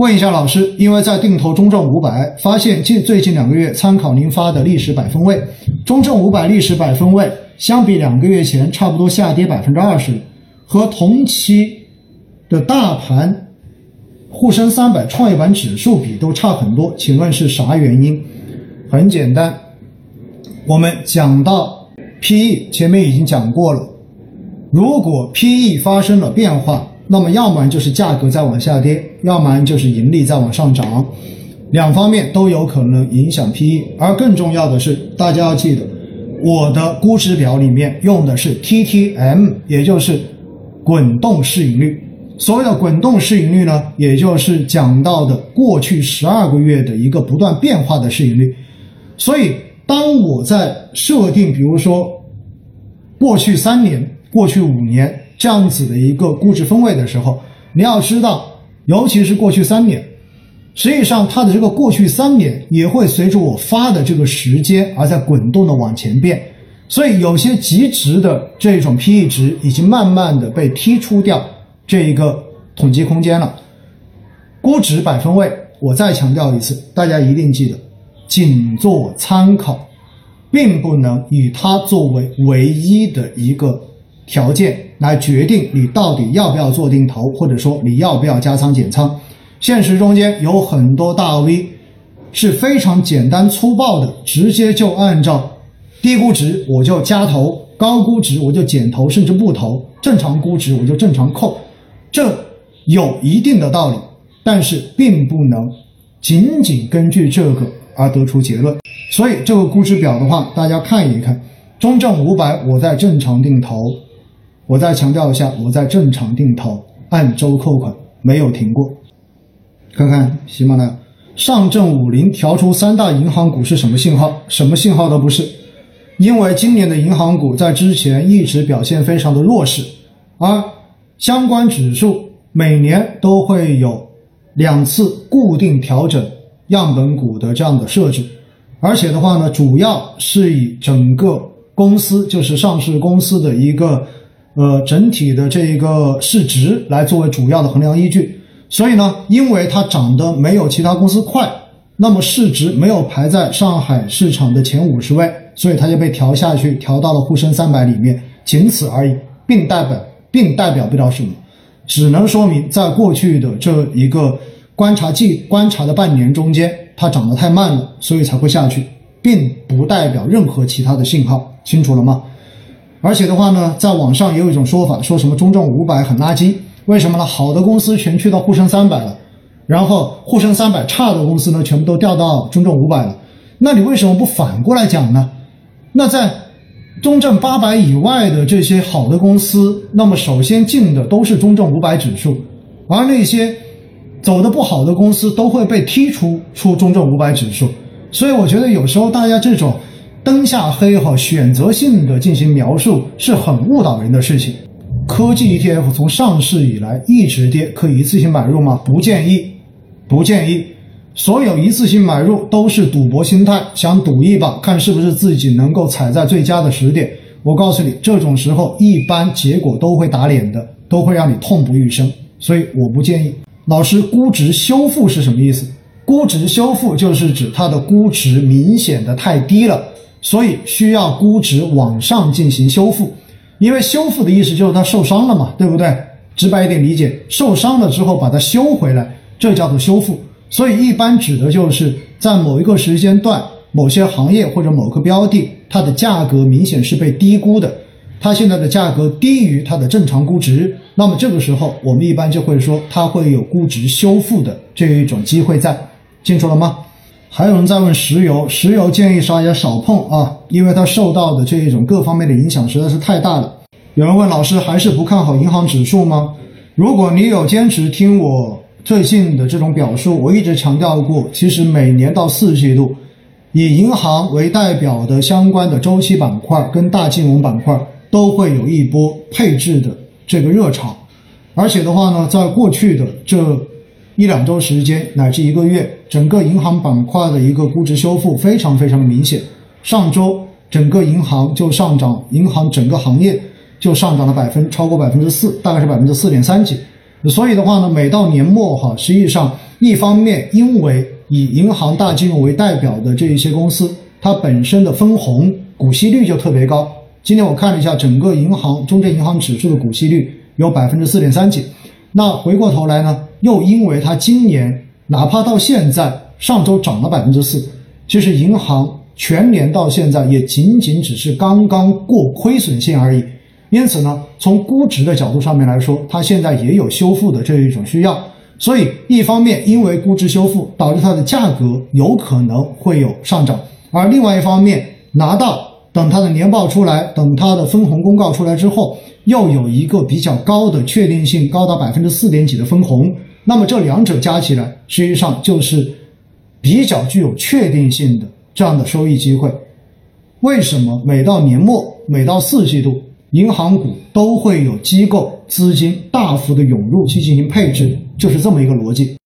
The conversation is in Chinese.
问一下老师，因为在定投中证五百，发现近最近两个月参考您发的历史百分位，中证五百历史百分位相比两个月前差不多下跌百分之二十，和同期的大盘沪深三百、创业板指数比都差很多，请问是啥原因？很简单，我们讲到 PE，前面已经讲过了，如果 PE 发生了变化。那么，要么就是价格在往下跌，要么就是盈利在往上涨，两方面都有可能影响 PE。而更重要的是，大家要记得，我的估值表里面用的是 TTM，也就是滚动市盈率。所谓的滚动市盈率呢，也就是讲到的过去十二个月的一个不断变化的市盈率。所以，当我在设定，比如说过去三年、过去五年。这样子的一个估值分位的时候，你要知道，尤其是过去三年，实际上它的这个过去三年也会随着我发的这个时间而在滚动的往前变，所以有些极值的这种 PE 值已经慢慢的被剔出掉这一个统计空间了。估值百分位，我再强调一次，大家一定记得，仅做参考，并不能以它作为唯一的一个。条件来决定你到底要不要做定投，或者说你要不要加仓减仓。现实中间有很多大 V 是非常简单粗暴的，直接就按照低估值我就加投，高估值我就减投，甚至不投，正常估值我就正常扣。这有一定的道理，但是并不能仅仅根据这个而得出结论。所以这个估值表的话，大家看一看，中证五百我在正常定投。我再强调一下，我在正常定投，按周扣款，没有停过。看看喜马拉雅，上证五零调出三大银行股是什么信号？什么信号都不是，因为今年的银行股在之前一直表现非常的弱势，而相关指数每年都会有两次固定调整样本股的这样的设置，而且的话呢，主要是以整个公司就是上市公司的一个。呃，整体的这个市值来作为主要的衡量依据，所以呢，因为它涨得没有其他公司快，那么市值没有排在上海市场的前五十位，所以它就被调下去，调到了沪深三百里面，仅此而已，并代表并代表不了什么，只能说明在过去的这一个观察季观察的半年中间，它涨得太慢了，所以才会下去，并不代表任何其他的信号，清楚了吗？而且的话呢，在网上也有一种说法，说什么中证五百很垃圾，为什么呢？好的公司全去到沪深三百了，然后沪深三百差的公司呢，全部都调到中证五百了。那你为什么不反过来讲呢？那在中证八百以外的这些好的公司，那么首先进的都是中证五百指数，而那些走的不好的公司都会被踢出出中证五百指数。所以我觉得有时候大家这种。灯下黑哈，选择性的进行描述是很误导人的事情。科技 ETF 从上市以来一直跌，可以一次性买入吗？不建议，不建议。所有一次性买入都是赌博心态，想赌一把，看是不是自己能够踩在最佳的时点。我告诉你，这种时候一般结果都会打脸的，都会让你痛不欲生。所以我不建议。老师，估值修复是什么意思？估值修复就是指它的估值明显的太低了。所以需要估值往上进行修复，因为修复的意思就是它受伤了嘛，对不对？直白一点理解，受伤了之后把它修回来，这叫做修复。所以一般指的就是在某一个时间段、某些行业或者某个标的，它的价格明显是被低估的，它现在的价格低于它的正常估值，那么这个时候我们一般就会说它会有估值修复的这一种机会在，清楚了吗？还有人在问石油，石油建议大家少碰啊，因为它受到的这一种各方面的影响实在是太大了。有人问老师，还是不看好银行指数吗？如果你有坚持听我最近的这种表述，我一直强调过，其实每年到四季度，以银行为代表的相关的周期板块跟大金融板块都会有一波配置的这个热潮，而且的话呢，在过去的这。一两周时间乃至一个月，整个银行板块的一个估值修复非常非常的明显。上周整个银行就上涨，银行整个行业就上涨了百分超过百分之四，大概是百分之四点三几。所以的话呢，每到年末哈，实际上一方面因为以银行大金融为代表的这一些公司，它本身的分红股息率就特别高。今天我看了一下整个银行中证银行指数的股息率有百分之四点三几。那回过头来呢，又因为它今年哪怕到现在上周涨了百分之四，其实银行全年到现在也仅仅只是刚刚过亏损线而已。因此呢，从估值的角度上面来说，它现在也有修复的这一种需要。所以，一方面因为估值修复导致它的价格有可能会有上涨，而另外一方面拿到等它的年报出来，等它的分红公告出来之后，又有一个比较高的确定性，高达百分之四点几的分红。那么这两者加起来，实际上就是比较具有确定性的这样的收益机会。为什么每到年末，每到四季度？银行股都会有机构资金大幅的涌入去进行配置，就是这么一个逻辑。